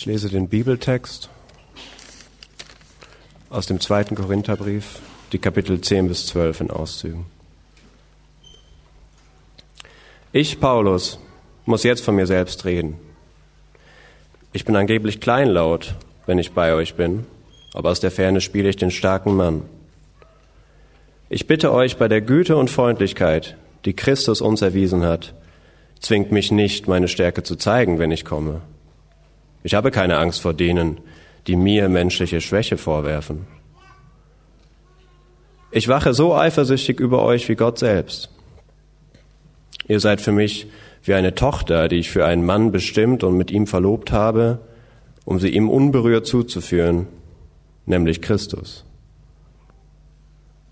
Ich lese den Bibeltext aus dem zweiten Korintherbrief, die Kapitel 10 bis 12 in Auszügen. Ich, Paulus, muss jetzt von mir selbst reden. Ich bin angeblich kleinlaut, wenn ich bei euch bin, aber aus der Ferne spiele ich den starken Mann. Ich bitte euch bei der Güte und Freundlichkeit, die Christus uns erwiesen hat, zwingt mich nicht, meine Stärke zu zeigen, wenn ich komme. Ich habe keine Angst vor denen, die mir menschliche Schwäche vorwerfen. Ich wache so eifersüchtig über euch wie Gott selbst. Ihr seid für mich wie eine Tochter, die ich für einen Mann bestimmt und mit ihm verlobt habe, um sie ihm unberührt zuzuführen, nämlich Christus.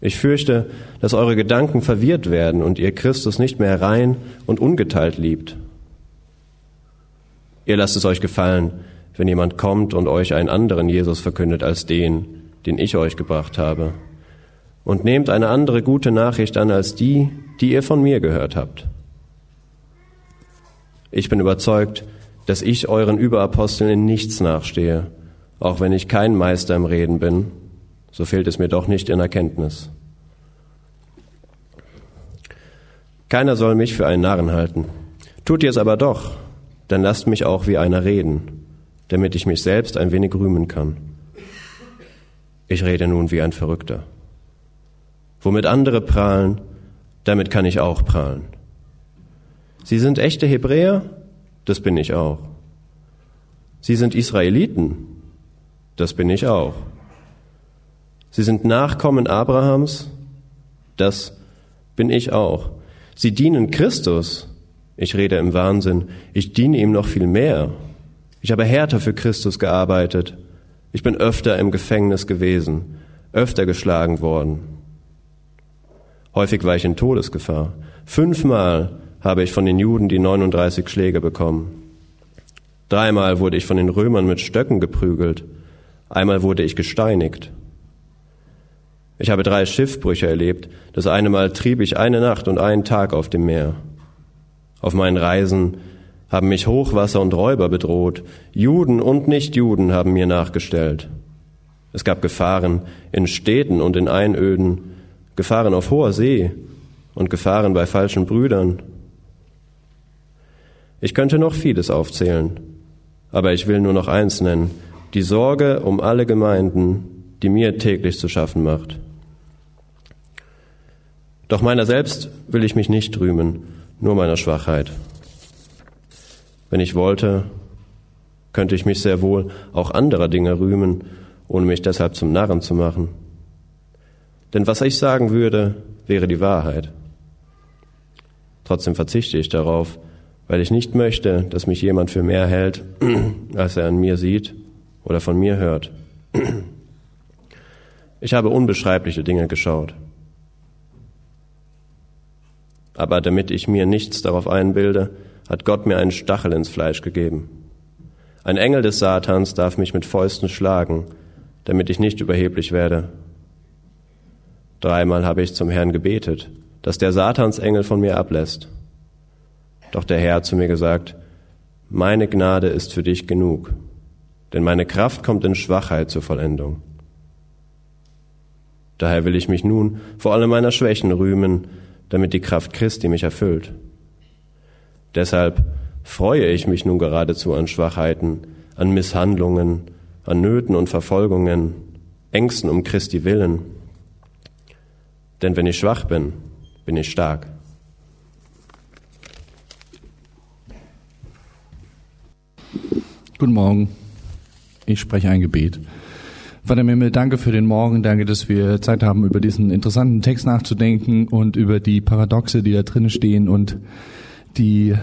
Ich fürchte, dass eure Gedanken verwirrt werden und ihr Christus nicht mehr rein und ungeteilt liebt. Ihr lasst es euch gefallen, wenn jemand kommt und euch einen anderen Jesus verkündet als den, den ich euch gebracht habe. Und nehmt eine andere gute Nachricht an als die, die ihr von mir gehört habt. Ich bin überzeugt, dass ich euren Überaposteln in nichts nachstehe, auch wenn ich kein Meister im Reden bin so fehlt es mir doch nicht in Erkenntnis. Keiner soll mich für einen Narren halten. Tut ihr es aber doch, dann lasst mich auch wie einer reden, damit ich mich selbst ein wenig rühmen kann. Ich rede nun wie ein Verrückter. Womit andere prahlen, damit kann ich auch prahlen. Sie sind echte Hebräer, das bin ich auch. Sie sind Israeliten, das bin ich auch. Sie sind Nachkommen Abrahams, das bin ich auch. Sie dienen Christus. Ich rede im Wahnsinn. Ich diene ihm noch viel mehr. Ich habe härter für Christus gearbeitet. Ich bin öfter im Gefängnis gewesen, öfter geschlagen worden. Häufig war ich in Todesgefahr. Fünfmal habe ich von den Juden die 39 Schläge bekommen. Dreimal wurde ich von den Römern mit Stöcken geprügelt. Einmal wurde ich gesteinigt. Ich habe drei Schiffbrüche erlebt. Das eine Mal trieb ich eine Nacht und einen Tag auf dem Meer. Auf meinen Reisen haben mich Hochwasser und Räuber bedroht. Juden und Nichtjuden haben mir nachgestellt. Es gab Gefahren in Städten und in Einöden, Gefahren auf hoher See und Gefahren bei falschen Brüdern. Ich könnte noch vieles aufzählen, aber ich will nur noch eins nennen, die Sorge um alle Gemeinden, die mir täglich zu schaffen macht. Doch meiner selbst will ich mich nicht rühmen, nur meiner Schwachheit. Wenn ich wollte, könnte ich mich sehr wohl auch anderer Dinge rühmen, ohne mich deshalb zum Narren zu machen. Denn was ich sagen würde, wäre die Wahrheit. Trotzdem verzichte ich darauf, weil ich nicht möchte, dass mich jemand für mehr hält, als er an mir sieht oder von mir hört. Ich habe unbeschreibliche Dinge geschaut. Aber damit ich mir nichts darauf einbilde, hat Gott mir einen Stachel ins Fleisch gegeben. Ein Engel des Satans darf mich mit Fäusten schlagen, damit ich nicht überheblich werde. Dreimal habe ich zum Herrn gebetet, dass der Satansengel von mir ablässt. Doch der Herr hat zu mir gesagt, meine Gnade ist für dich genug, denn meine Kraft kommt in Schwachheit zur Vollendung. Daher will ich mich nun vor allem meiner Schwächen rühmen, damit die Kraft Christi mich erfüllt. Deshalb freue ich mich nun geradezu an Schwachheiten, an Misshandlungen, an Nöten und Verfolgungen, Ängsten um Christi willen. Denn wenn ich schwach bin, bin ich stark. Guten Morgen. Ich spreche ein Gebet. Vater Mimmel, danke für den Morgen, danke, dass wir Zeit haben, über diesen interessanten Text nachzudenken und über die Paradoxe, die da drinnen stehen und die,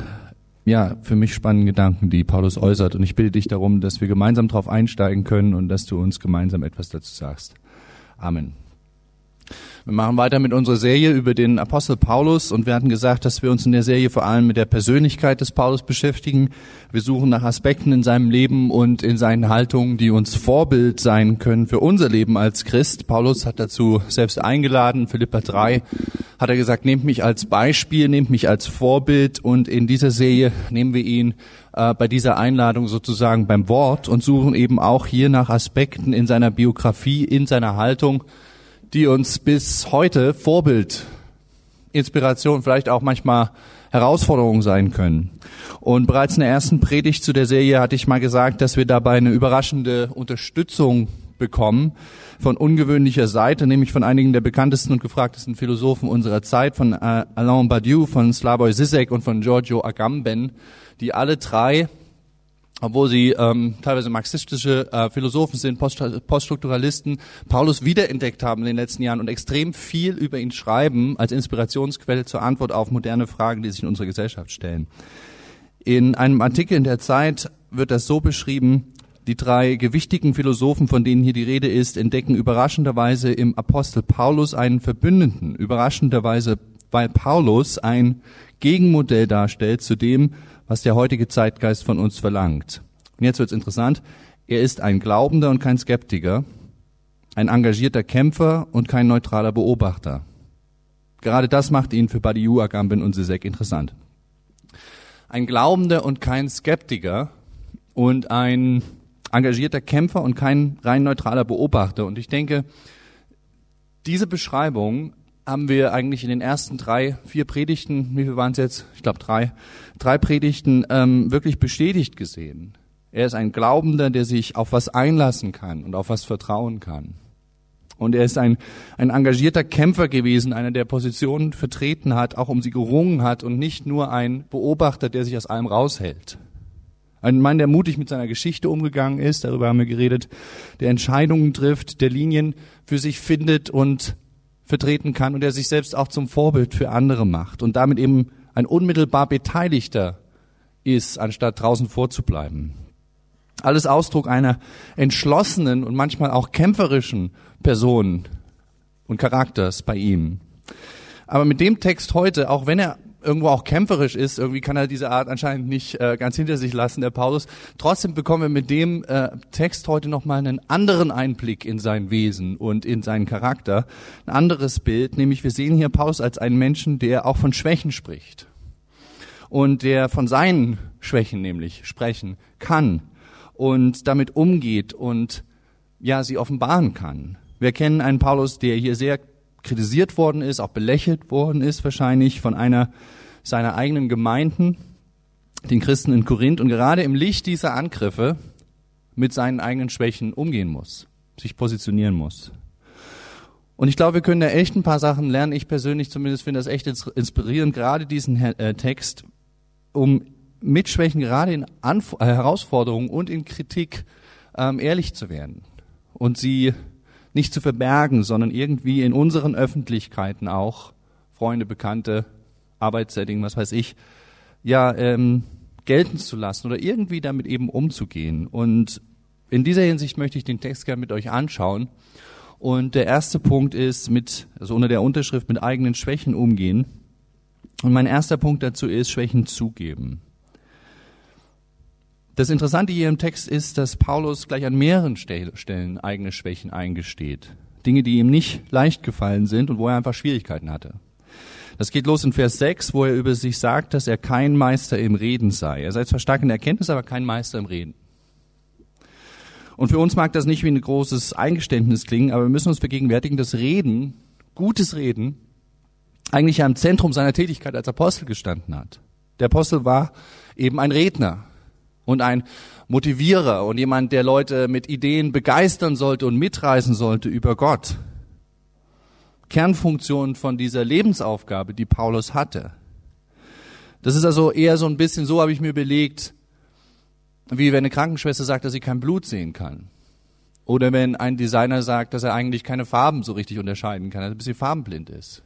ja, für mich spannenden Gedanken, die Paulus äußert. Und ich bitte dich darum, dass wir gemeinsam darauf einsteigen können und dass du uns gemeinsam etwas dazu sagst. Amen. Wir machen weiter mit unserer Serie über den Apostel Paulus und wir hatten gesagt, dass wir uns in der Serie vor allem mit der Persönlichkeit des Paulus beschäftigen. Wir suchen nach Aspekten in seinem Leben und in seinen Haltungen, die uns Vorbild sein können für unser Leben als Christ. Paulus hat dazu selbst eingeladen, Philippa 3 hat er gesagt, nehmt mich als Beispiel, nehmt mich als Vorbild und in dieser Serie nehmen wir ihn äh, bei dieser Einladung sozusagen beim Wort und suchen eben auch hier nach Aspekten in seiner Biografie, in seiner Haltung, die uns bis heute Vorbild, Inspiration, vielleicht auch manchmal Herausforderung sein können. Und bereits in der ersten Predigt zu der Serie hatte ich mal gesagt, dass wir dabei eine überraschende Unterstützung bekommen von ungewöhnlicher Seite, nämlich von einigen der bekanntesten und gefragtesten Philosophen unserer Zeit, von äh, Alain Badiou, von Slavoj Zizek und von Giorgio Agamben, die alle drei obwohl sie ähm, teilweise marxistische äh, Philosophen sind, Post Poststrukturalisten, Paulus wiederentdeckt haben in den letzten Jahren und extrem viel über ihn schreiben als Inspirationsquelle zur Antwort auf moderne Fragen, die sich in unserer Gesellschaft stellen. In einem Artikel in der Zeit wird das so beschrieben, die drei gewichtigen Philosophen, von denen hier die Rede ist, entdecken überraschenderweise im Apostel Paulus einen Verbündeten, überraschenderweise, weil Paulus ein Gegenmodell darstellt zu dem, was der heutige Zeitgeist von uns verlangt. Und jetzt wird's interessant. Er ist ein Glaubender und kein Skeptiker, ein engagierter Kämpfer und kein neutraler Beobachter. Gerade das macht ihn für Badiou, Agamben und Sisek interessant. Ein Glaubender und kein Skeptiker und ein engagierter Kämpfer und kein rein neutraler Beobachter. Und ich denke, diese Beschreibung haben wir eigentlich in den ersten drei, vier Predigten, wie viel waren es jetzt? Ich glaube drei, drei Predigten ähm, wirklich bestätigt gesehen. Er ist ein Glaubender, der sich auf was einlassen kann und auf was vertrauen kann. Und er ist ein, ein engagierter Kämpfer gewesen, einer, der Positionen vertreten hat, auch um sie gerungen hat und nicht nur ein Beobachter, der sich aus allem raushält. Ein Mann, der mutig mit seiner Geschichte umgegangen ist, darüber haben wir geredet, der Entscheidungen trifft, der Linien für sich findet und vertreten kann und der sich selbst auch zum Vorbild für andere macht und damit eben ein unmittelbar Beteiligter ist, anstatt draußen vorzubleiben. Alles Ausdruck einer entschlossenen und manchmal auch kämpferischen Person und Charakters bei ihm. Aber mit dem Text heute, auch wenn er irgendwo auch kämpferisch ist, irgendwie kann er diese Art anscheinend nicht äh, ganz hinter sich lassen, der Paulus. Trotzdem bekommen wir mit dem äh, Text heute nochmal einen anderen Einblick in sein Wesen und in seinen Charakter. Ein anderes Bild, nämlich wir sehen hier Paulus als einen Menschen, der auch von Schwächen spricht. Und der von seinen Schwächen nämlich sprechen kann und damit umgeht und ja, sie offenbaren kann. Wir kennen einen Paulus, der hier sehr kritisiert worden ist, auch belächelt worden ist wahrscheinlich von einer seiner eigenen Gemeinden, den Christen in Korinth und gerade im Licht dieser Angriffe mit seinen eigenen Schwächen umgehen muss, sich positionieren muss. Und ich glaube, wir können da echt ein paar Sachen lernen. Ich persönlich zumindest finde das echt inspirierend, gerade diesen äh, Text, um mit Schwächen gerade in Anf äh, Herausforderungen und in Kritik ähm, ehrlich zu werden und sie nicht zu verbergen, sondern irgendwie in unseren Öffentlichkeiten auch, Freunde, Bekannte, Arbeitssetting, was weiß ich, ja, ähm, gelten zu lassen oder irgendwie damit eben umzugehen. Und in dieser Hinsicht möchte ich den Text gerne mit euch anschauen. Und der erste Punkt ist mit, also unter der Unterschrift mit eigenen Schwächen umgehen. Und mein erster Punkt dazu ist Schwächen zugeben. Das Interessante hier im Text ist, dass Paulus gleich an mehreren Stellen eigene Schwächen eingesteht. Dinge, die ihm nicht leicht gefallen sind und wo er einfach Schwierigkeiten hatte. Das geht los in Vers 6, wo er über sich sagt, dass er kein Meister im Reden sei. Er sei zwar stark in der Erkenntnis, aber kein Meister im Reden. Und für uns mag das nicht wie ein großes Eingeständnis klingen, aber wir müssen uns vergegenwärtigen, dass Reden, gutes Reden, eigentlich am Zentrum seiner Tätigkeit als Apostel gestanden hat. Der Apostel war eben ein Redner und ein Motivierer und jemand, der Leute mit Ideen begeistern sollte und mitreißen sollte über Gott. Kernfunktion von dieser Lebensaufgabe, die Paulus hatte. Das ist also eher so ein bisschen, so habe ich mir belegt, wie wenn eine Krankenschwester sagt, dass sie kein Blut sehen kann. Oder wenn ein Designer sagt, dass er eigentlich keine Farben so richtig unterscheiden kann, dass er ein bisschen farbenblind ist.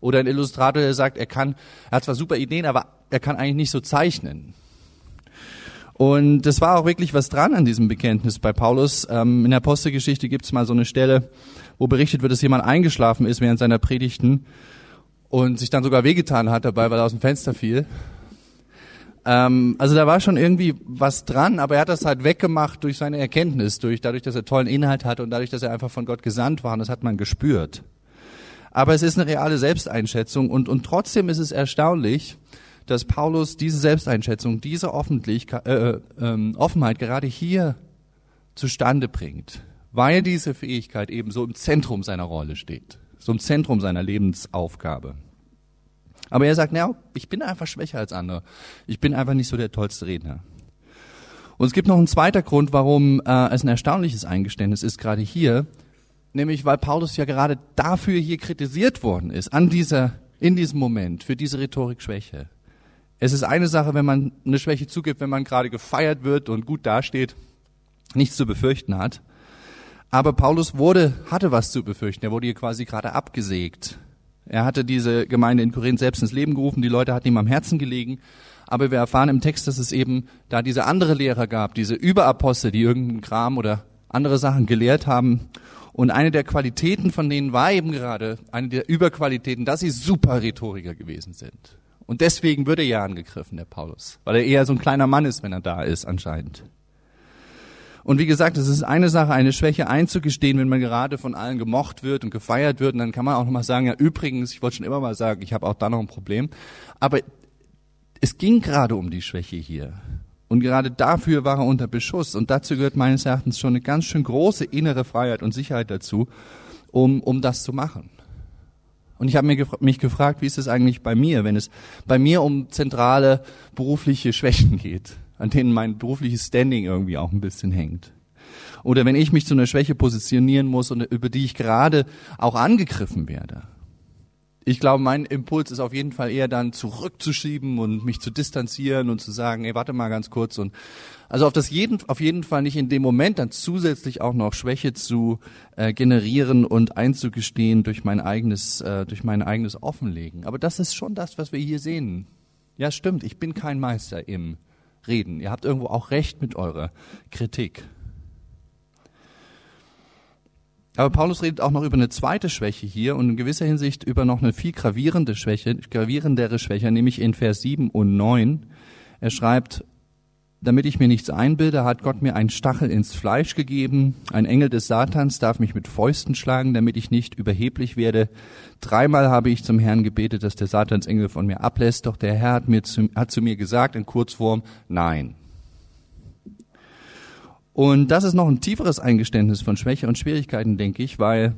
Oder ein Illustrator, der sagt, er kann, er hat zwar super Ideen, aber er kann eigentlich nicht so zeichnen. Und das war auch wirklich was dran an diesem Bekenntnis bei Paulus. Ähm, in der Apostelgeschichte gibt es mal so eine Stelle, wo berichtet wird, dass jemand eingeschlafen ist während seiner Predigten und sich dann sogar wehgetan hat dabei, weil er aus dem Fenster fiel. Ähm, also da war schon irgendwie was dran, aber er hat das halt weggemacht durch seine Erkenntnis, durch dadurch, dass er tollen Inhalt hatte und dadurch, dass er einfach von Gott gesandt war. Und das hat man gespürt. Aber es ist eine reale Selbsteinschätzung und, und trotzdem ist es erstaunlich, dass Paulus diese Selbsteinschätzung, diese äh, äh, Offenheit gerade hier zustande bringt, weil diese Fähigkeit eben so im Zentrum seiner Rolle steht, so im Zentrum seiner Lebensaufgabe. Aber er sagt, naja, ich bin einfach schwächer als andere. Ich bin einfach nicht so der tollste Redner. Und es gibt noch einen zweiter Grund, warum äh, es ein erstaunliches Eingeständnis ist, gerade hier, nämlich weil Paulus ja gerade dafür hier kritisiert worden ist, an dieser, in diesem Moment, für diese Rhetorikschwäche. Es ist eine Sache, wenn man eine Schwäche zugibt, wenn man gerade gefeiert wird und gut dasteht, nichts zu befürchten hat. Aber Paulus wurde, hatte was zu befürchten. Er wurde hier quasi gerade abgesägt. Er hatte diese Gemeinde in Korinth selbst ins Leben gerufen. Die Leute hatten ihm am Herzen gelegen. Aber wir erfahren im Text, dass es eben da diese andere Lehrer gab, diese Überapostel, die irgendeinen Kram oder andere Sachen gelehrt haben. Und eine der Qualitäten von denen war eben gerade, eine der Überqualitäten, dass sie super Rhetoriker gewesen sind. Und deswegen wird er ja angegriffen, der Paulus, weil er eher so ein kleiner Mann ist, wenn er da ist, anscheinend. Und wie gesagt, es ist eine Sache, eine Schwäche einzugestehen, wenn man gerade von allen gemocht wird und gefeiert wird. Und dann kann man auch nochmal sagen, ja übrigens, ich wollte schon immer mal sagen, ich habe auch da noch ein Problem. Aber es ging gerade um die Schwäche hier. Und gerade dafür war er unter Beschuss. Und dazu gehört meines Erachtens schon eine ganz schön große innere Freiheit und Sicherheit dazu, um, um das zu machen. Und ich habe mich gefragt, wie ist es eigentlich bei mir, wenn es bei mir um zentrale berufliche Schwächen geht? an denen mein berufliches Standing irgendwie auch ein bisschen hängt. Oder wenn ich mich zu einer Schwäche positionieren muss und über die ich gerade auch angegriffen werde. Ich glaube, mein Impuls ist auf jeden Fall eher dann zurückzuschieben und mich zu distanzieren und zu sagen, ey, warte mal ganz kurz und also auf das jeden, auf jeden Fall nicht in dem Moment dann zusätzlich auch noch Schwäche zu äh, generieren und einzugestehen durch mein eigenes, äh, durch mein eigenes Offenlegen. Aber das ist schon das, was wir hier sehen. Ja, stimmt. Ich bin kein Meister im reden. Ihr habt irgendwo auch recht mit eurer Kritik. Aber Paulus redet auch noch über eine zweite Schwäche hier und in gewisser Hinsicht über noch eine viel gravierende Schwäche, gravierendere Schwäche, nämlich in Vers 7 und 9. Er schreibt, damit ich mir nichts einbilde, hat Gott mir einen Stachel ins Fleisch gegeben. Ein Engel des Satans darf mich mit Fäusten schlagen, damit ich nicht überheblich werde. Dreimal habe ich zum Herrn gebetet, dass der Satansengel von mir ablässt, doch der Herr hat, mir zu, hat zu mir gesagt in Kurzform, nein. Und das ist noch ein tieferes Eingeständnis von Schwäche und Schwierigkeiten, denke ich, weil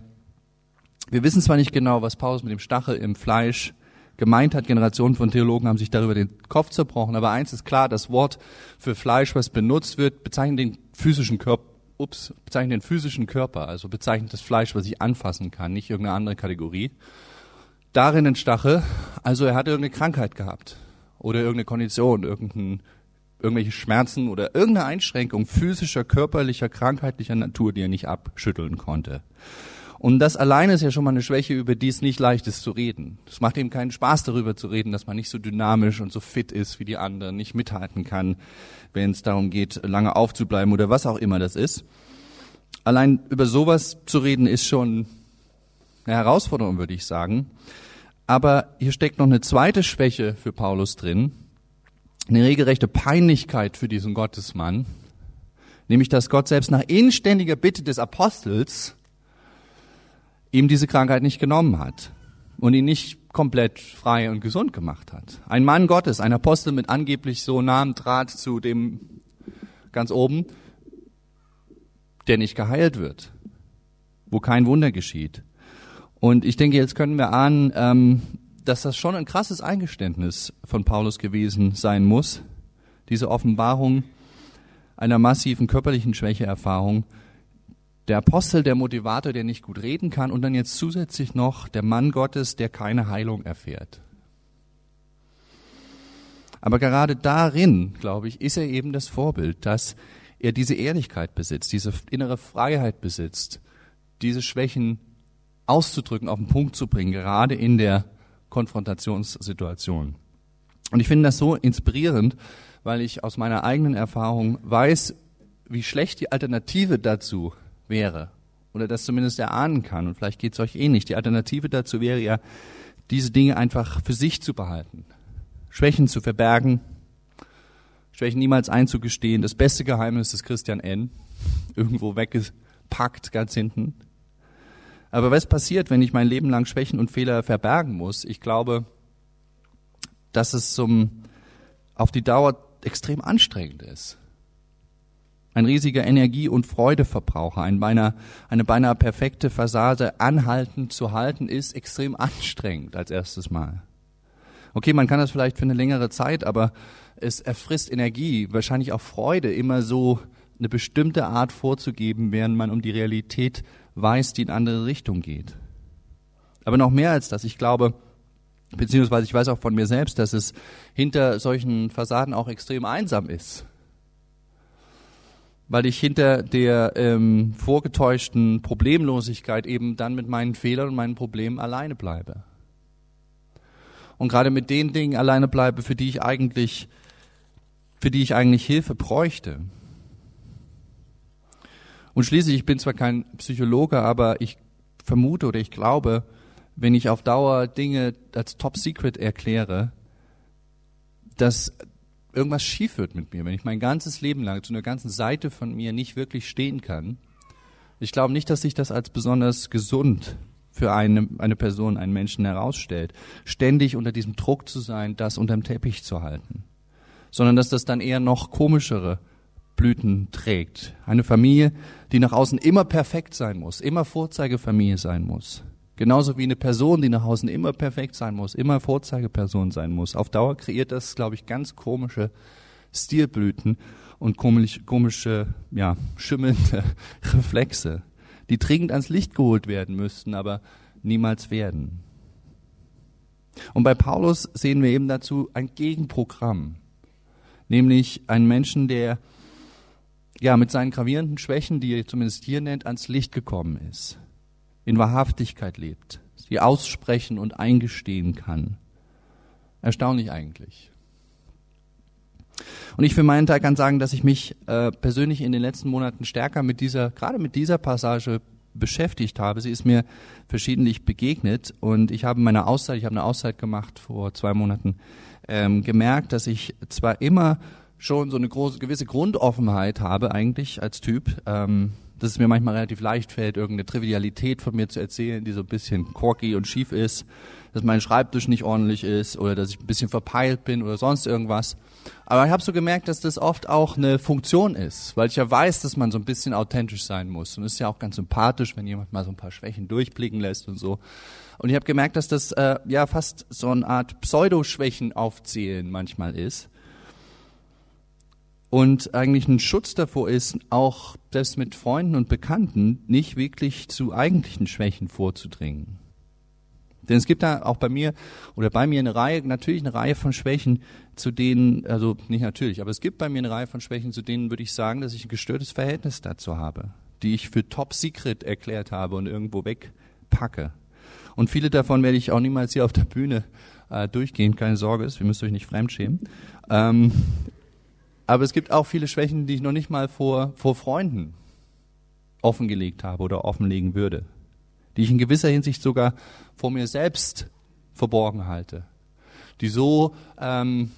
wir wissen zwar nicht genau, was Paulus mit dem Stachel im Fleisch gemeint hat. Generationen von Theologen haben sich darüber den Kopf zerbrochen. Aber eins ist klar, das Wort für Fleisch, was benutzt wird, bezeichnet den physischen Körper, ups, bezeichnet den physischen Körper, also bezeichnet das Fleisch, was ich anfassen kann, nicht irgendeine andere Kategorie. Darin ein Stachel, also er hatte irgendeine Krankheit gehabt oder irgendeine Kondition, irgendein, irgendwelche Schmerzen oder irgendeine Einschränkung physischer, körperlicher, krankheitlicher Natur, die er nicht abschütteln konnte. Und das alleine ist ja schon mal eine Schwäche, über die es nicht leicht ist zu reden. Es macht eben keinen Spaß darüber zu reden, dass man nicht so dynamisch und so fit ist wie die anderen, nicht mithalten kann, wenn es darum geht, lange aufzubleiben oder was auch immer das ist. Allein über sowas zu reden ist schon eine Herausforderung, würde ich sagen. Aber hier steckt noch eine zweite Schwäche für Paulus drin, eine regelrechte Peinlichkeit für diesen Gottesmann, nämlich dass Gott selbst nach inständiger Bitte des Apostels ihm diese Krankheit nicht genommen hat und ihn nicht komplett frei und gesund gemacht hat. Ein Mann Gottes, ein Apostel mit angeblich so nahem Draht zu dem ganz oben, der nicht geheilt wird, wo kein Wunder geschieht. Und ich denke, jetzt können wir ahnen, ähm, dass das schon ein krasses Eingeständnis von Paulus gewesen sein muss, diese Offenbarung einer massiven körperlichen Schwächeerfahrung, der Apostel, der Motivator, der nicht gut reden kann und dann jetzt zusätzlich noch der Mann Gottes, der keine Heilung erfährt. Aber gerade darin, glaube ich, ist er eben das Vorbild, dass er diese Ehrlichkeit besitzt, diese innere Freiheit besitzt, diese Schwächen auszudrücken, auf den Punkt zu bringen, gerade in der Konfrontationssituation. Und ich finde das so inspirierend, weil ich aus meiner eigenen Erfahrung weiß, wie schlecht die Alternative dazu wäre. Oder das zumindest erahnen kann. Und vielleicht geht es euch ähnlich. Die Alternative dazu wäre ja, diese Dinge einfach für sich zu behalten. Schwächen zu verbergen, Schwächen niemals einzugestehen. Das beste Geheimnis ist Christian N. Irgendwo weggepackt, ganz hinten. Aber was passiert, wenn ich mein Leben lang Schwächen und Fehler verbergen muss? Ich glaube, dass es zum, auf die Dauer extrem anstrengend ist. Ein riesiger Energie- und Freudeverbraucher, ein beinahe, eine beinahe perfekte Fassade anhaltend zu halten, ist extrem anstrengend als erstes Mal. Okay, man kann das vielleicht für eine längere Zeit, aber es erfrisst Energie, wahrscheinlich auch Freude, immer so eine bestimmte Art vorzugeben, während man um die Realität weiß, die in andere Richtung geht. Aber noch mehr als das, ich glaube, beziehungsweise ich weiß auch von mir selbst, dass es hinter solchen Fassaden auch extrem einsam ist. Weil ich hinter der ähm, vorgetäuschten Problemlosigkeit eben dann mit meinen Fehlern und meinen Problemen alleine bleibe. Und gerade mit den Dingen alleine bleibe, für die ich eigentlich, für die ich eigentlich Hilfe bräuchte. Und schließlich, ich bin zwar kein Psychologe, aber ich vermute oder ich glaube, wenn ich auf Dauer Dinge als Top Secret erkläre, dass irgendwas schief wird mit mir, wenn ich mein ganzes Leben lang zu einer ganzen Seite von mir nicht wirklich stehen kann. Ich glaube nicht, dass sich das als besonders gesund für eine, eine Person, einen Menschen herausstellt, ständig unter diesem Druck zu sein, das unterm Teppich zu halten, sondern dass das dann eher noch komischere Blüten trägt. Eine Familie, die nach außen immer perfekt sein muss, immer Vorzeigefamilie sein muss, Genauso wie eine Person, die nach außen immer perfekt sein muss, immer Vorzeigeperson sein muss. Auf Dauer kreiert das, glaube ich, ganz komische Stilblüten und komisch, komische, ja, schimmelnde Reflexe, die dringend ans Licht geholt werden müssten, aber niemals werden. Und bei Paulus sehen wir eben dazu ein Gegenprogramm, nämlich einen Menschen, der ja mit seinen gravierenden Schwächen, die er zumindest hier nennt, ans Licht gekommen ist in Wahrhaftigkeit lebt, sie aussprechen und eingestehen kann. Erstaunlich eigentlich. Und ich für meinen Teil kann sagen, dass ich mich äh, persönlich in den letzten Monaten stärker mit dieser, gerade mit dieser Passage beschäftigt habe. Sie ist mir verschiedentlich begegnet und ich habe meine Auszeit, ich habe eine Auszeit gemacht vor zwei Monaten, ähm, gemerkt, dass ich zwar immer schon so eine große, gewisse Grundoffenheit habe eigentlich als Typ, ähm, dass es mir manchmal relativ leicht fällt, irgendeine Trivialität von mir zu erzählen, die so ein bisschen quirky und schief ist, dass mein Schreibtisch nicht ordentlich ist oder dass ich ein bisschen verpeilt bin oder sonst irgendwas. Aber ich habe so gemerkt, dass das oft auch eine Funktion ist, weil ich ja weiß, dass man so ein bisschen authentisch sein muss. Und es ist ja auch ganz sympathisch, wenn jemand mal so ein paar Schwächen durchblicken lässt und so. Und ich habe gemerkt, dass das äh, ja fast so eine Art Pseudoschwächen aufzählen manchmal ist und eigentlich ein Schutz davor ist, auch selbst mit Freunden und Bekannten nicht wirklich zu eigentlichen Schwächen vorzudringen. Denn es gibt da auch bei mir oder bei mir eine Reihe, natürlich eine Reihe von Schwächen, zu denen, also nicht natürlich, aber es gibt bei mir eine Reihe von Schwächen, zu denen würde ich sagen, dass ich ein gestörtes Verhältnis dazu habe, die ich für top secret erklärt habe und irgendwo wegpacke. Und viele davon werde ich auch niemals hier auf der Bühne äh, durchgehen, keine Sorge, ihr müsst euch nicht fremdschämen. Ähm, aber es gibt auch viele Schwächen, die ich noch nicht mal vor, vor Freunden offengelegt habe oder offenlegen würde. Die ich in gewisser Hinsicht sogar vor mir selbst verborgen halte. Die so ähm,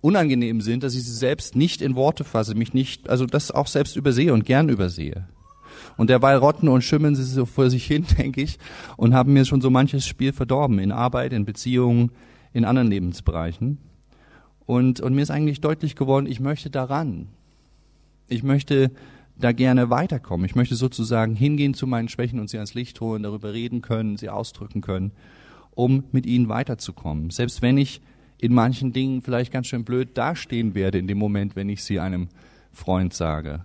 unangenehm sind, dass ich sie selbst nicht in Worte fasse, mich nicht, also das auch selbst übersehe und gern übersehe. Und derweil rotten und schimmeln sie so vor sich hin, denke ich, und haben mir schon so manches Spiel verdorben, in Arbeit, in Beziehungen, in anderen Lebensbereichen. Und, und mir ist eigentlich deutlich geworden, ich möchte daran. Ich möchte da gerne weiterkommen. Ich möchte sozusagen hingehen zu meinen Schwächen und sie ans Licht holen, darüber reden können, sie ausdrücken können, um mit ihnen weiterzukommen. Selbst wenn ich in manchen Dingen vielleicht ganz schön blöd dastehen werde in dem Moment, wenn ich sie einem Freund sage.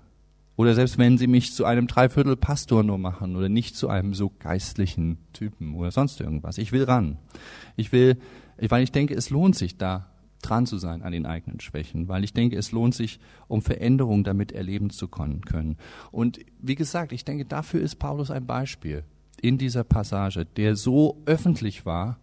Oder selbst wenn sie mich zu einem Dreiviertel Pastor nur machen oder nicht zu einem so geistlichen Typen oder sonst irgendwas. Ich will ran. Ich will, weil ich denke, es lohnt sich da dran zu sein an den eigenen Schwächen, weil ich denke, es lohnt sich, um Veränderung damit erleben zu können. Und wie gesagt, ich denke, dafür ist Paulus ein Beispiel in dieser Passage, der so öffentlich war,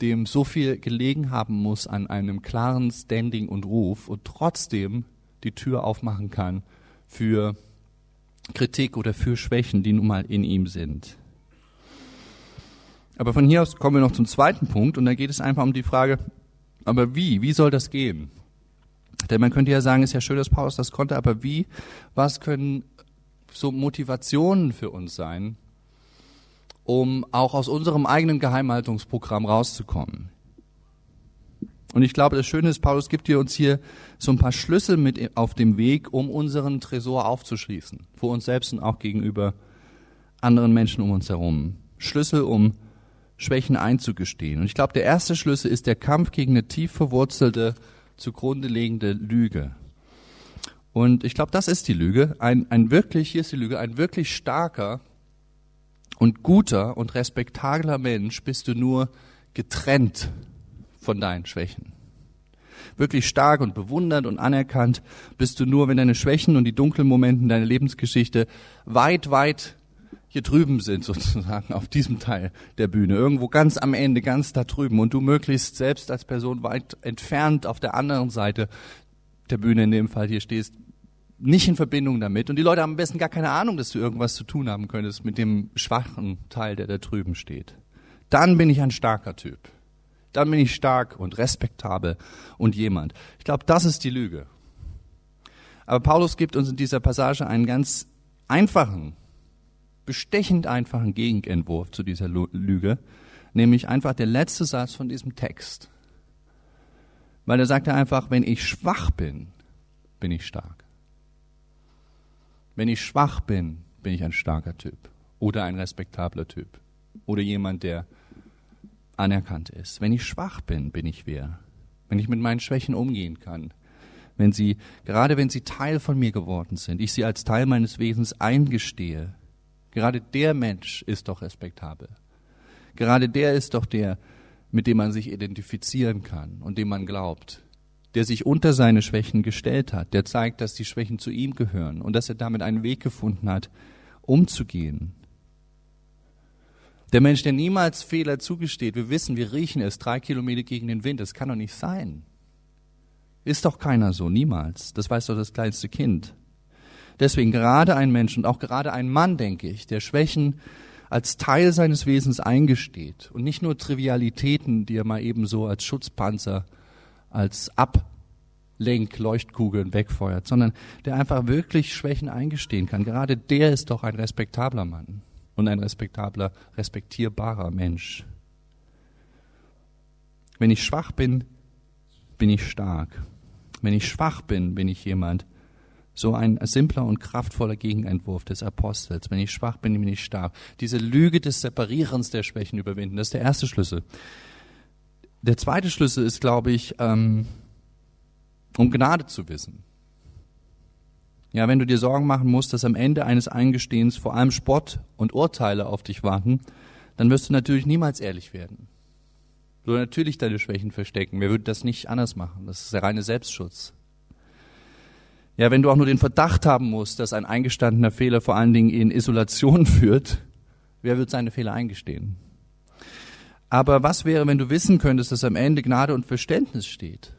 dem so viel gelegen haben muss an einem klaren Standing und Ruf und trotzdem die Tür aufmachen kann für Kritik oder für Schwächen, die nun mal in ihm sind. Aber von hier aus kommen wir noch zum zweiten Punkt und da geht es einfach um die Frage, aber wie? Wie soll das gehen? Denn man könnte ja sagen, ist ja schön, dass Paulus das konnte, aber wie? Was können so Motivationen für uns sein, um auch aus unserem eigenen Geheimhaltungsprogramm rauszukommen? Und ich glaube, das Schöne ist, Paulus gibt dir uns hier so ein paar Schlüssel mit auf dem Weg, um unseren Tresor aufzuschließen. Vor uns selbst und auch gegenüber anderen Menschen um uns herum. Schlüssel, um Schwächen einzugestehen. Und ich glaube, der erste Schlüssel ist der Kampf gegen eine tief verwurzelte, zugrunde liegende Lüge. Und ich glaube, das ist die Lüge. Ein, ein wirklich, hier ist die Lüge, ein wirklich starker und guter und respektabler Mensch bist du nur getrennt von deinen Schwächen. Wirklich stark und bewundert und anerkannt bist du nur, wenn deine Schwächen und die dunklen Momente in deiner Lebensgeschichte weit, weit hier drüben sind, sozusagen, auf diesem Teil der Bühne, irgendwo ganz am Ende, ganz da drüben und du möglichst selbst als Person weit entfernt auf der anderen Seite der Bühne in dem Fall hier stehst, nicht in Verbindung damit und die Leute haben am besten gar keine Ahnung, dass du irgendwas zu tun haben könntest mit dem schwachen Teil, der da drüben steht. Dann bin ich ein starker Typ. Dann bin ich stark und respektabel und jemand. Ich glaube, das ist die Lüge. Aber Paulus gibt uns in dieser Passage einen ganz einfachen bestechend einfachen Gegenentwurf zu dieser Lüge, nämlich einfach der letzte Satz von diesem Text. Weil er sagte einfach, wenn ich schwach bin, bin ich stark. Wenn ich schwach bin, bin ich ein starker Typ oder ein respektabler Typ oder jemand, der anerkannt ist. Wenn ich schwach bin, bin ich wer. Wenn ich mit meinen Schwächen umgehen kann, wenn sie, gerade wenn sie Teil von mir geworden sind, ich sie als Teil meines Wesens eingestehe, Gerade der Mensch ist doch respektabel. Gerade der ist doch der, mit dem man sich identifizieren kann und dem man glaubt, der sich unter seine Schwächen gestellt hat, der zeigt, dass die Schwächen zu ihm gehören und dass er damit einen Weg gefunden hat, umzugehen. Der Mensch, der niemals Fehler zugesteht, wir wissen, wir riechen es, drei Kilometer gegen den Wind, das kann doch nicht sein. Ist doch keiner so, niemals. Das weiß doch das kleinste Kind. Deswegen gerade ein Mensch und auch gerade ein Mann, denke ich, der Schwächen als Teil seines Wesens eingesteht und nicht nur Trivialitäten, die er mal eben so als Schutzpanzer, als Ablenkleuchtkugeln wegfeuert, sondern der einfach wirklich Schwächen eingestehen kann. Gerade der ist doch ein respektabler Mann und ein respektabler, respektierbarer Mensch. Wenn ich schwach bin, bin ich stark. Wenn ich schwach bin, bin ich jemand, so ein simpler und kraftvoller Gegenentwurf des Apostels. Wenn ich schwach bin, bin ich stark. Diese Lüge des Separierens der Schwächen überwinden, das ist der erste Schlüssel. Der zweite Schlüssel ist, glaube ich, ähm, um Gnade zu wissen. Ja, wenn du dir Sorgen machen musst, dass am Ende eines Eingestehens vor allem Spott und Urteile auf dich warten, dann wirst du natürlich niemals ehrlich werden. Du natürlich deine Schwächen verstecken. Wer würde das nicht anders machen? Das ist der reine Selbstschutz. Ja, wenn du auch nur den Verdacht haben musst, dass ein eingestandener Fehler vor allen Dingen in Isolation führt, wer wird seine Fehler eingestehen? Aber was wäre, wenn du wissen könntest, dass am Ende Gnade und Verständnis steht?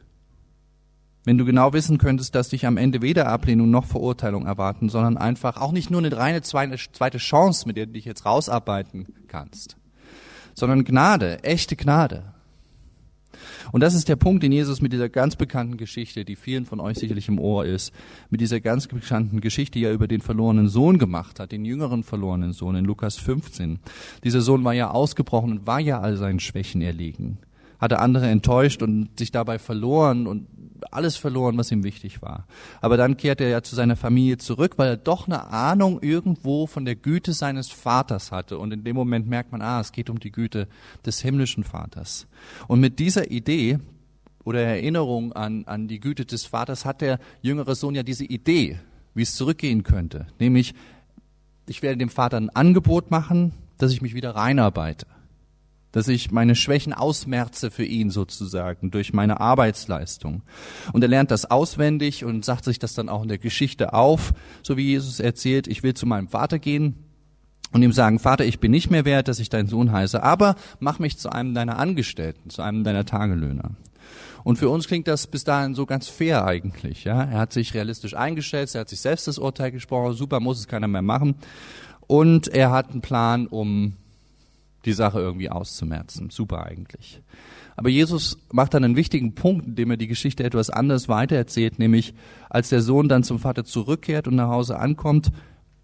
Wenn du genau wissen könntest, dass dich am Ende weder Ablehnung noch Verurteilung erwarten, sondern einfach auch nicht nur eine reine zweite Chance, mit der du dich jetzt rausarbeiten kannst, sondern Gnade, echte Gnade. Und das ist der Punkt, den Jesus mit dieser ganz bekannten Geschichte, die vielen von euch sicherlich im Ohr ist, mit dieser ganz bekannten Geschichte ja über den verlorenen Sohn gemacht hat, den jüngeren verlorenen Sohn in Lukas 15. Dieser Sohn war ja ausgebrochen und war ja all seinen Schwächen erlegen, hatte andere enttäuscht und sich dabei verloren und alles verloren, was ihm wichtig war. Aber dann kehrt er ja zu seiner Familie zurück, weil er doch eine Ahnung irgendwo von der Güte seines Vaters hatte. Und in dem Moment merkt man, ah, es geht um die Güte des himmlischen Vaters. Und mit dieser Idee oder Erinnerung an, an die Güte des Vaters hat der jüngere Sohn ja diese Idee, wie es zurückgehen könnte. Nämlich, ich werde dem Vater ein Angebot machen, dass ich mich wieder reinarbeite dass ich meine Schwächen ausmerze für ihn sozusagen durch meine Arbeitsleistung. Und er lernt das auswendig und sagt sich das dann auch in der Geschichte auf, so wie Jesus erzählt, ich will zu meinem Vater gehen und ihm sagen, Vater, ich bin nicht mehr wert, dass ich dein Sohn heiße, aber mach mich zu einem deiner Angestellten, zu einem deiner Tagelöhner. Und für uns klingt das bis dahin so ganz fair eigentlich. Ja? Er hat sich realistisch eingestellt, er hat sich selbst das Urteil gesprochen, super, muss es keiner mehr machen. Und er hat einen Plan, um die Sache irgendwie auszumerzen. Super eigentlich. Aber Jesus macht dann einen wichtigen Punkt, indem er die Geschichte etwas anders weitererzählt, nämlich als der Sohn dann zum Vater zurückkehrt und nach Hause ankommt,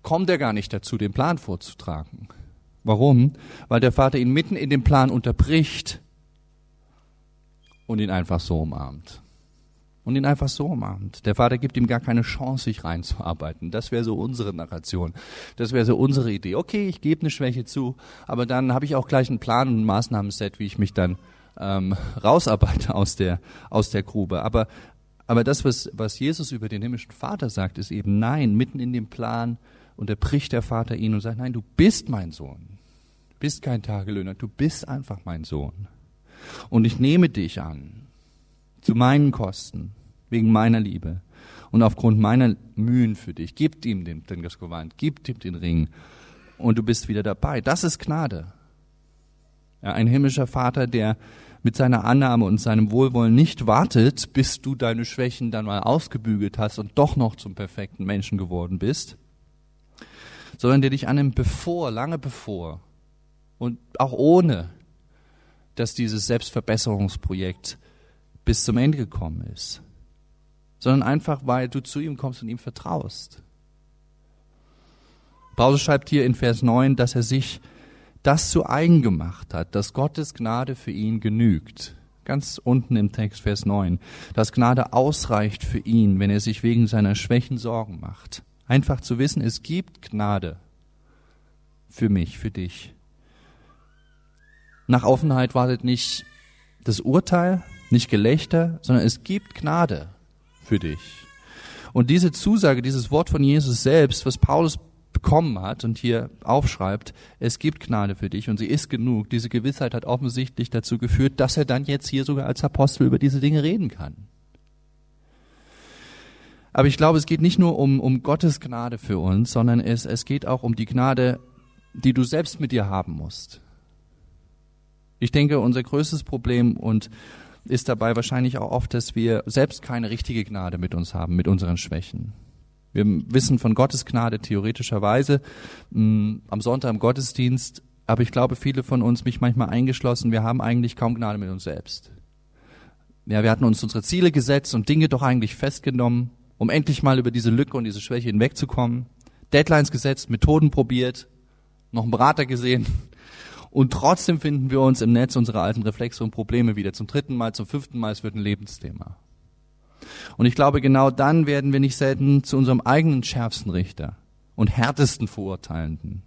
kommt er gar nicht dazu, den Plan vorzutragen. Warum? Weil der Vater ihn mitten in dem Plan unterbricht und ihn einfach so umarmt. Und ihn einfach so umarmt. Der Vater gibt ihm gar keine Chance, sich reinzuarbeiten. Das wäre so unsere Narration. Das wäre so unsere Idee. Okay, ich gebe eine Schwäche zu, aber dann habe ich auch gleich einen Plan und ein Maßnahmenset, wie ich mich dann ähm, rausarbeite aus der, aus der Grube. Aber, aber das, was, was Jesus über den himmlischen Vater sagt, ist eben nein, mitten in dem Plan unterbricht der Vater ihn und sagt, nein, du bist mein Sohn. Du bist kein Tagelöhner, du bist einfach mein Sohn. Und ich nehme dich an, zu meinen Kosten, wegen meiner Liebe und aufgrund meiner Mühen für dich. Gib ihm den, den Gewand, gib ihm den Ring und du bist wieder dabei. Das ist Gnade. Ja, ein himmlischer Vater, der mit seiner Annahme und seinem Wohlwollen nicht wartet, bis du deine Schwächen dann mal ausgebügelt hast und doch noch zum perfekten Menschen geworden bist, sondern der dich annimmt bevor, lange bevor und auch ohne, dass dieses Selbstverbesserungsprojekt bis zum Ende gekommen ist, sondern einfach, weil du zu ihm kommst und ihm vertraust. Paulus schreibt hier in Vers 9, dass er sich das zu eigen gemacht hat, dass Gottes Gnade für ihn genügt. Ganz unten im Text Vers 9, dass Gnade ausreicht für ihn, wenn er sich wegen seiner Schwächen Sorgen macht. Einfach zu wissen, es gibt Gnade für mich, für dich. Nach Offenheit wartet nicht das Urteil, nicht Gelächter, sondern es gibt Gnade für dich. Und diese Zusage, dieses Wort von Jesus selbst, was Paulus bekommen hat und hier aufschreibt, es gibt Gnade für dich und sie ist genug. Diese Gewissheit hat offensichtlich dazu geführt, dass er dann jetzt hier sogar als Apostel über diese Dinge reden kann. Aber ich glaube, es geht nicht nur um, um Gottes Gnade für uns, sondern es, es geht auch um die Gnade, die du selbst mit dir haben musst. Ich denke, unser größtes Problem und ist dabei wahrscheinlich auch oft, dass wir selbst keine richtige Gnade mit uns haben, mit unseren Schwächen. Wir wissen von Gottes Gnade theoretischerweise mh, mm, am Sonntag im Gottesdienst, aber ich glaube, viele von uns, mich manchmal eingeschlossen, wir haben eigentlich kaum Gnade mit uns selbst. Ja, wir hatten uns unsere Ziele gesetzt und Dinge doch eigentlich festgenommen, um endlich mal über diese Lücke und diese Schwäche hinwegzukommen. Deadlines gesetzt, Methoden probiert, noch einen Berater gesehen, und trotzdem finden wir uns im Netz unserer alten Reflexe und Probleme wieder. Zum dritten Mal, zum fünften Mal, es wird ein Lebensthema. Und ich glaube, genau dann werden wir nicht selten zu unserem eigenen schärfsten Richter und härtesten Verurteilenden.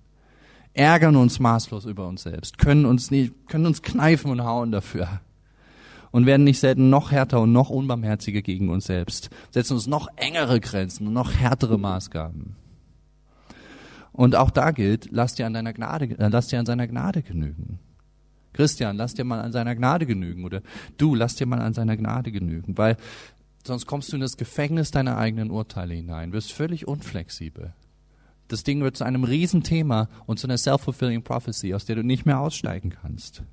Ärgern uns maßlos über uns selbst, können uns nicht, können uns kneifen und hauen dafür. Und werden nicht selten noch härter und noch unbarmherziger gegen uns selbst, setzen uns noch engere Grenzen und noch härtere Maßgaben. Und auch da gilt, lass dir an deiner Gnade, äh, lass dir an seiner Gnade genügen. Christian, lass dir mal an seiner Gnade genügen. Oder du, lass dir mal an seiner Gnade genügen. Weil sonst kommst du in das Gefängnis deiner eigenen Urteile hinein, wirst völlig unflexibel. Das Ding wird zu einem Riesenthema und zu einer self-fulfilling prophecy, aus der du nicht mehr aussteigen kannst.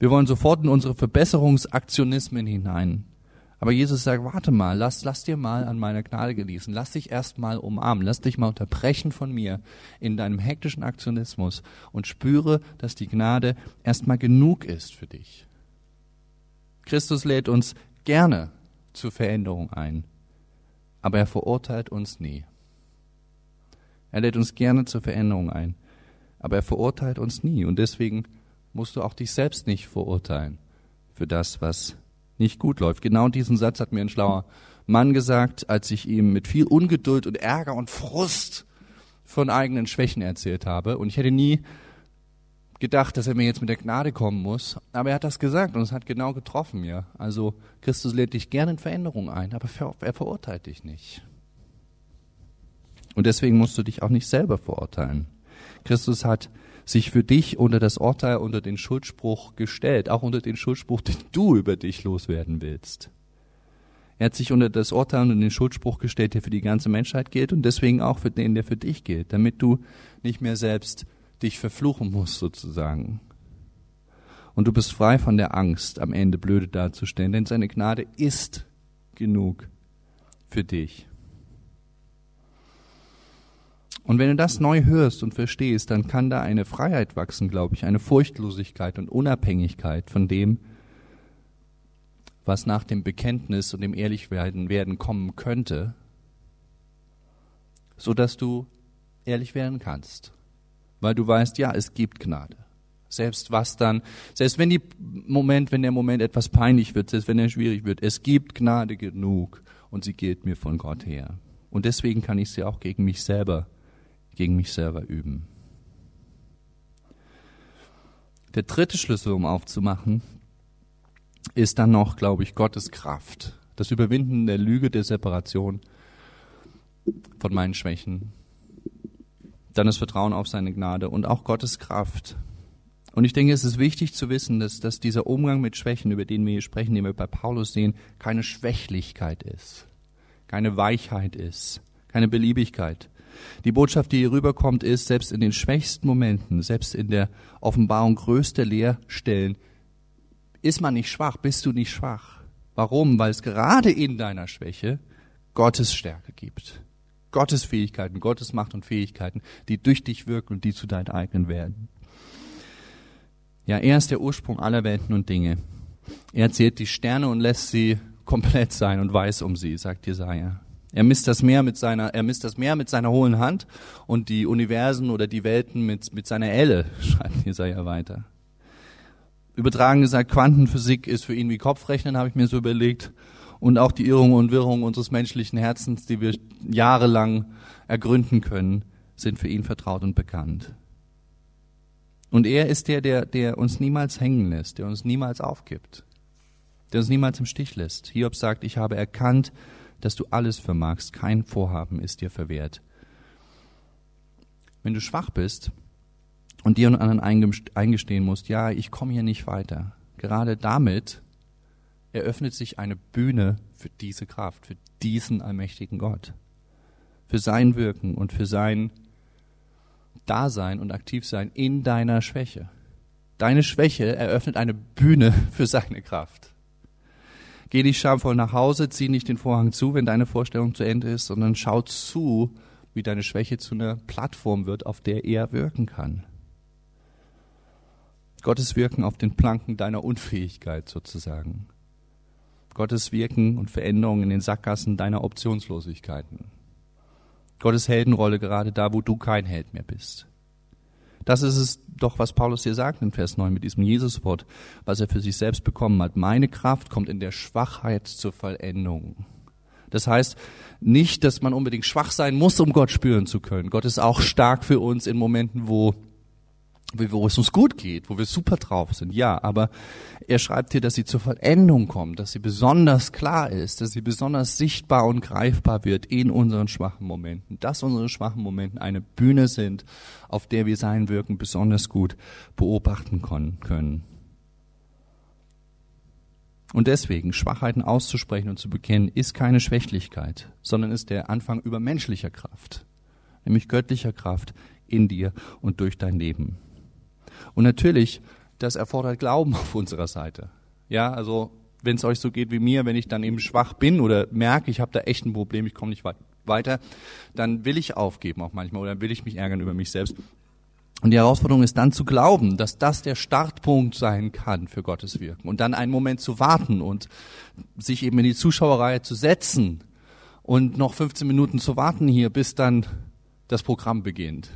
Wir wollen sofort in unsere Verbesserungsaktionismen hinein. Aber Jesus sagt, warte mal, lass, lass dir mal an meiner Gnade genießen, lass dich erst mal umarmen, lass dich mal unterbrechen von mir in deinem hektischen Aktionismus und spüre, dass die Gnade erst mal genug ist für dich. Christus lädt uns gerne zur Veränderung ein, aber er verurteilt uns nie. Er lädt uns gerne zur Veränderung ein, aber er verurteilt uns nie und deswegen musst du auch dich selbst nicht verurteilen für das, was nicht gut läuft. Genau diesen Satz hat mir ein schlauer Mann gesagt, als ich ihm mit viel Ungeduld und Ärger und Frust von eigenen Schwächen erzählt habe. Und ich hätte nie gedacht, dass er mir jetzt mit der Gnade kommen muss. Aber er hat das gesagt und es hat genau getroffen mir. Also Christus lädt dich gerne in Veränderung ein, aber er verurteilt dich nicht. Und deswegen musst du dich auch nicht selber verurteilen. Christus hat sich für dich unter das Urteil, unter den Schuldspruch gestellt, auch unter den Schuldspruch, den du über dich loswerden willst. Er hat sich unter das Urteil und den Schuldspruch gestellt, der für die ganze Menschheit gilt und deswegen auch für den, der für dich gilt, damit du nicht mehr selbst dich verfluchen musst sozusagen. Und du bist frei von der Angst, am Ende blöde dazustellen, denn seine Gnade ist genug für dich. Und wenn du das neu hörst und verstehst, dann kann da eine Freiheit wachsen, glaube ich, eine Furchtlosigkeit und Unabhängigkeit von dem, was nach dem Bekenntnis und dem Ehrlichwerden werden kommen könnte, so dass du ehrlich werden kannst, weil du weißt, ja, es gibt Gnade. Selbst was dann, selbst wenn die Moment, wenn der Moment etwas peinlich wird, selbst wenn er schwierig wird, es gibt Gnade genug und sie gilt mir von Gott her. Und deswegen kann ich sie auch gegen mich selber, gegen mich selber üben. Der dritte Schlüssel, um aufzumachen, ist dann noch, glaube ich, Gottes Kraft. Das Überwinden der Lüge der Separation von meinen Schwächen. Dann das Vertrauen auf seine Gnade und auch Gottes Kraft. Und ich denke, es ist wichtig zu wissen, dass, dass dieser Umgang mit Schwächen, über den wir hier sprechen, den wir bei Paulus sehen, keine Schwächlichkeit ist, keine Weichheit ist, keine Beliebigkeit. Die Botschaft, die hier rüberkommt, ist, selbst in den schwächsten Momenten, selbst in der Offenbarung größter Leerstellen, ist man nicht schwach, bist du nicht schwach. Warum? Weil es gerade in deiner Schwäche Gottes Stärke gibt. Gottes Fähigkeiten, Gottes Macht und Fähigkeiten, die durch dich wirken und die zu deinen eigenen werden. Ja, er ist der Ursprung aller Welten und Dinge. Er zählt die Sterne und lässt sie komplett sein und weiß um sie, sagt Jesaja. Er misst das Meer mit seiner, er misst das Meer mit seiner hohlen Hand und die Universen oder die Welten mit, mit seiner Elle, schreibt Jesaja weiter. Übertragen gesagt, Quantenphysik ist für ihn wie Kopfrechnen, habe ich mir so überlegt und auch die Irrungen und Wirrungen unseres menschlichen Herzens, die wir jahrelang ergründen können, sind für ihn vertraut und bekannt. Und er ist der, der, der uns niemals hängen lässt, der uns niemals aufgibt, der uns niemals im Stich lässt. Hiob sagt, ich habe erkannt, dass du alles vermagst, kein Vorhaben ist dir verwehrt. Wenn du schwach bist und dir und anderen eingestehen musst, ja, ich komme hier nicht weiter, gerade damit eröffnet sich eine Bühne für diese Kraft, für diesen allmächtigen Gott, für sein Wirken und für sein Dasein und Aktivsein in deiner Schwäche. Deine Schwäche eröffnet eine Bühne für seine Kraft. Geh nicht schamvoll nach Hause, zieh nicht den Vorhang zu, wenn deine Vorstellung zu Ende ist, sondern schau zu, wie deine Schwäche zu einer Plattform wird, auf der er wirken kann. Gottes Wirken auf den Planken deiner Unfähigkeit sozusagen. Gottes Wirken und Veränderungen in den Sackgassen deiner Optionslosigkeiten. Gottes Heldenrolle gerade da, wo du kein Held mehr bist. Das ist es doch, was Paulus hier sagt in Vers 9 mit diesem Jesuswort, was er für sich selbst bekommen hat. Meine Kraft kommt in der Schwachheit zur Vollendung. Das heißt nicht, dass man unbedingt schwach sein muss, um Gott spüren zu können. Gott ist auch stark für uns in Momenten, wo wo es uns gut geht, wo wir super drauf sind. Ja, aber er schreibt hier, dass sie zur Vollendung kommt, dass sie besonders klar ist, dass sie besonders sichtbar und greifbar wird in unseren schwachen Momenten, dass unsere schwachen Momente eine Bühne sind, auf der wir sein Wirken besonders gut beobachten können. Und deswegen, Schwachheiten auszusprechen und zu bekennen, ist keine Schwächlichkeit, sondern ist der Anfang übermenschlicher Kraft, nämlich göttlicher Kraft in dir und durch dein Leben. Und natürlich, das erfordert Glauben auf unserer Seite. Ja, also wenn es euch so geht wie mir, wenn ich dann eben schwach bin oder merke, ich habe da echt ein Problem, ich komme nicht weiter, dann will ich aufgeben auch manchmal oder will ich mich ärgern über mich selbst. Und die Herausforderung ist dann zu glauben, dass das der Startpunkt sein kann für Gottes Wirken. Und dann einen Moment zu warten und sich eben in die Zuschauerreihe zu setzen und noch 15 Minuten zu warten hier, bis dann das Programm beginnt.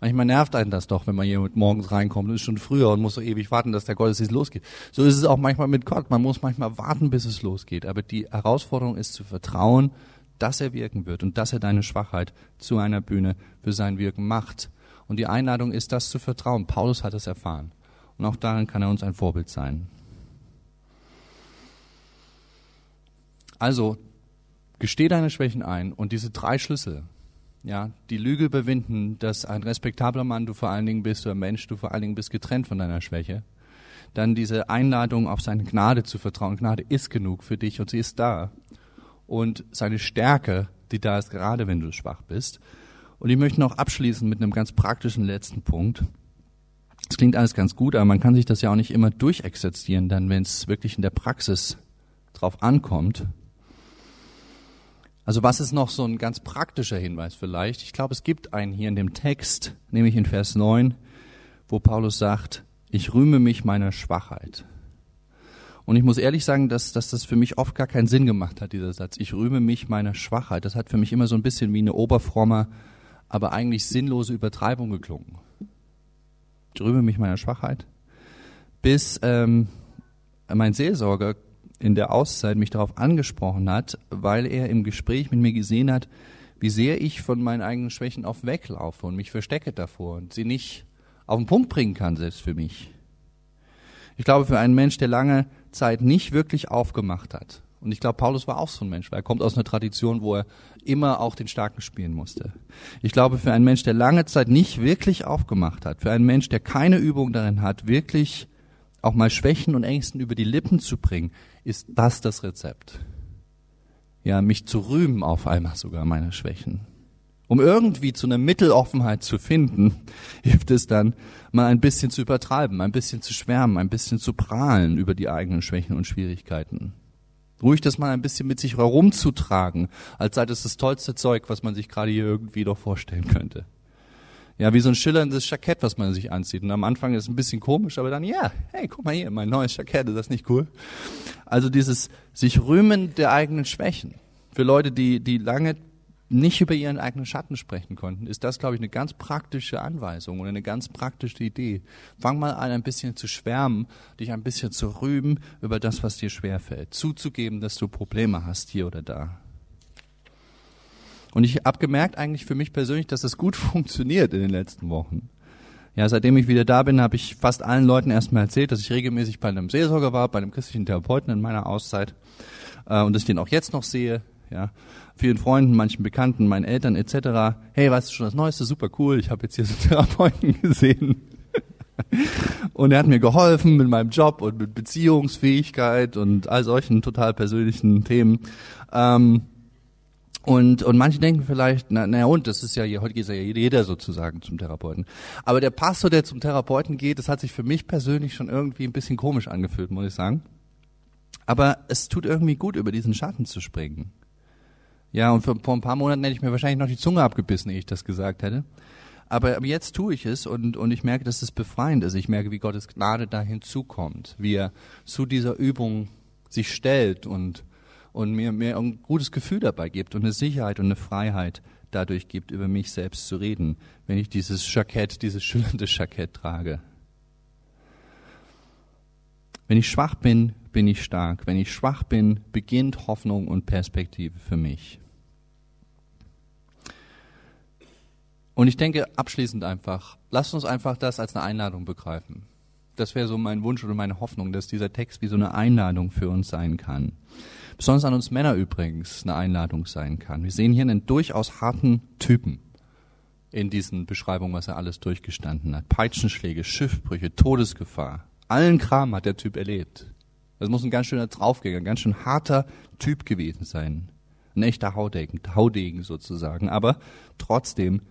Manchmal nervt einen das doch, wenn man hier morgens reinkommt und ist schon früher und muss so ewig warten, dass der Gottesdienst losgeht. So ist es auch manchmal mit Gott. Man muss manchmal warten, bis es losgeht. Aber die Herausforderung ist zu vertrauen, dass er wirken wird und dass er deine Schwachheit zu einer Bühne für sein Wirken macht. Und die Einladung ist, das zu vertrauen. Paulus hat es erfahren. Und auch darin kann er uns ein Vorbild sein. Also, gesteh deine Schwächen ein und diese drei Schlüssel, ja, die Lüge überwinden, dass ein respektabler Mann du vor allen Dingen bist, oder Mensch, du vor allen Dingen bist getrennt von deiner Schwäche. Dann diese Einladung auf seine Gnade zu vertrauen. Gnade ist genug für dich und sie ist da. Und seine Stärke, die da ist, gerade wenn du schwach bist. Und ich möchte noch abschließen mit einem ganz praktischen letzten Punkt. Es klingt alles ganz gut, aber man kann sich das ja auch nicht immer durchexerzieren, dann wenn es wirklich in der Praxis drauf ankommt, also was ist noch so ein ganz praktischer Hinweis vielleicht? Ich glaube, es gibt einen hier in dem Text, nämlich in Vers 9, wo Paulus sagt, ich rühme mich meiner Schwachheit. Und ich muss ehrlich sagen, dass, dass das für mich oft gar keinen Sinn gemacht hat, dieser Satz. Ich rühme mich meiner Schwachheit. Das hat für mich immer so ein bisschen wie eine oberfromme, aber eigentlich sinnlose Übertreibung geklungen. Ich rühme mich meiner Schwachheit. bis ähm, mein Seelsorger in der Auszeit mich darauf angesprochen hat, weil er im Gespräch mit mir gesehen hat, wie sehr ich von meinen eigenen Schwächen auf weglaufe und mich verstecke davor und sie nicht auf den Punkt bringen kann, selbst für mich. Ich glaube, für einen Mensch, der lange Zeit nicht wirklich aufgemacht hat, und ich glaube, Paulus war auch so ein Mensch, weil er kommt aus einer Tradition, wo er immer auch den Starken spielen musste. Ich glaube, für einen Mensch, der lange Zeit nicht wirklich aufgemacht hat, für einen Mensch, der keine Übung darin hat, wirklich auch mal Schwächen und Ängsten über die Lippen zu bringen, ist das das Rezept. Ja, mich zu rühmen auf einmal sogar meiner Schwächen. Um irgendwie zu einer Mitteloffenheit zu finden, hilft es dann, mal ein bisschen zu übertreiben, ein bisschen zu schwärmen, ein bisschen zu prahlen über die eigenen Schwächen und Schwierigkeiten. Ruhig das mal ein bisschen mit sich herumzutragen, als sei das das tollste Zeug, was man sich gerade hier irgendwie doch vorstellen könnte. Ja, wie so ein schillerndes Jackett, was man sich anzieht. Und am Anfang ist es ein bisschen komisch, aber dann, ja, hey, guck mal hier, mein neues Jackett, ist das nicht cool? Also dieses sich rühmen der eigenen Schwächen. Für Leute, die, die lange nicht über ihren eigenen Schatten sprechen konnten, ist das, glaube ich, eine ganz praktische Anweisung oder eine ganz praktische Idee. Fang mal an, ein bisschen zu schwärmen, dich ein bisschen zu rühmen über das, was dir schwerfällt. Zuzugeben, dass du Probleme hast hier oder da. Und ich habe gemerkt eigentlich für mich persönlich, dass das gut funktioniert in den letzten Wochen. Ja, seitdem ich wieder da bin, habe ich fast allen Leuten erstmal erzählt, dass ich regelmäßig bei einem Seelsorger war, bei einem christlichen Therapeuten in meiner Auszeit äh, und dass ich den auch jetzt noch sehe. Ja, vielen Freunden, manchen Bekannten, meinen Eltern etc. Hey, weißt du schon das Neueste? Super cool. Ich habe jetzt hier so einen Therapeuten gesehen. und er hat mir geholfen mit meinem Job und mit Beziehungsfähigkeit und all solchen total persönlichen Themen. Ähm, und, und manche denken vielleicht, na, naja, und das ist ja, heute geht ja jeder sozusagen zum Therapeuten. Aber der Pastor, der zum Therapeuten geht, das hat sich für mich persönlich schon irgendwie ein bisschen komisch angefühlt, muss ich sagen. Aber es tut irgendwie gut, über diesen Schatten zu springen. Ja, und vor, vor ein paar Monaten hätte ich mir wahrscheinlich noch die Zunge abgebissen, ehe ich das gesagt hätte. Aber, aber jetzt tue ich es und, und ich merke, dass es befreiend ist. Ich merke, wie Gottes Gnade da hinzukommt, wie er zu dieser Übung sich stellt und und mir, mir ein gutes Gefühl dabei gibt und eine Sicherheit und eine Freiheit dadurch gibt, über mich selbst zu reden, wenn ich dieses Jackett, dieses schillernde Jackett trage. Wenn ich schwach bin, bin ich stark. Wenn ich schwach bin, beginnt Hoffnung und Perspektive für mich. Und ich denke abschließend einfach, lasst uns einfach das als eine Einladung begreifen. Das wäre so mein Wunsch oder meine Hoffnung, dass dieser Text wie so eine Einladung für uns sein kann. Besonders an uns Männer übrigens eine Einladung sein kann. Wir sehen hier einen durchaus harten Typen in diesen Beschreibungen, was er alles durchgestanden hat. Peitschenschläge, Schiffbrüche, Todesgefahr. Allen Kram hat der Typ erlebt. Das muss ein ganz schöner Draufgänger, ein ganz schön harter Typ gewesen sein. Ein echter Haudegen, Haudegen sozusagen. Aber trotzdem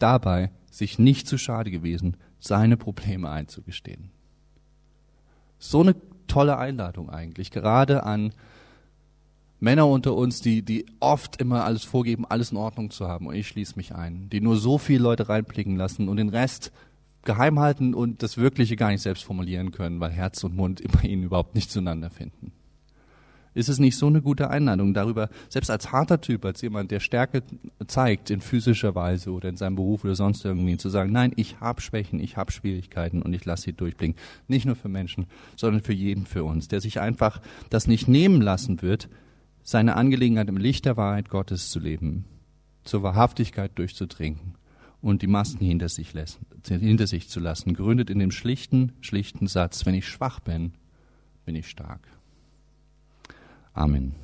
dabei sich nicht zu schade gewesen, seine Probleme einzugestehen. So eine tolle Einladung eigentlich, gerade an Männer unter uns, die, die oft immer alles vorgeben, alles in Ordnung zu haben. Und ich schließe mich ein. Die nur so viele Leute reinblicken lassen und den Rest geheim halten und das Wirkliche gar nicht selbst formulieren können, weil Herz und Mund bei ihnen überhaupt nicht zueinander finden. Ist es nicht so eine gute Einladung darüber, selbst als harter Typ, als jemand, der Stärke zeigt in physischer Weise oder in seinem Beruf oder sonst irgendwie, zu sagen, nein, ich habe Schwächen, ich habe Schwierigkeiten und ich lasse sie durchblicken. Nicht nur für Menschen, sondern für jeden für uns, der sich einfach das nicht nehmen lassen wird, seine Angelegenheit im Licht der Wahrheit Gottes zu leben, zur Wahrhaftigkeit durchzutrinken und die Masken hinter sich, lassen, hinter sich zu lassen, gründet in dem schlichten, schlichten Satz, wenn ich schwach bin, bin ich stark. Amen.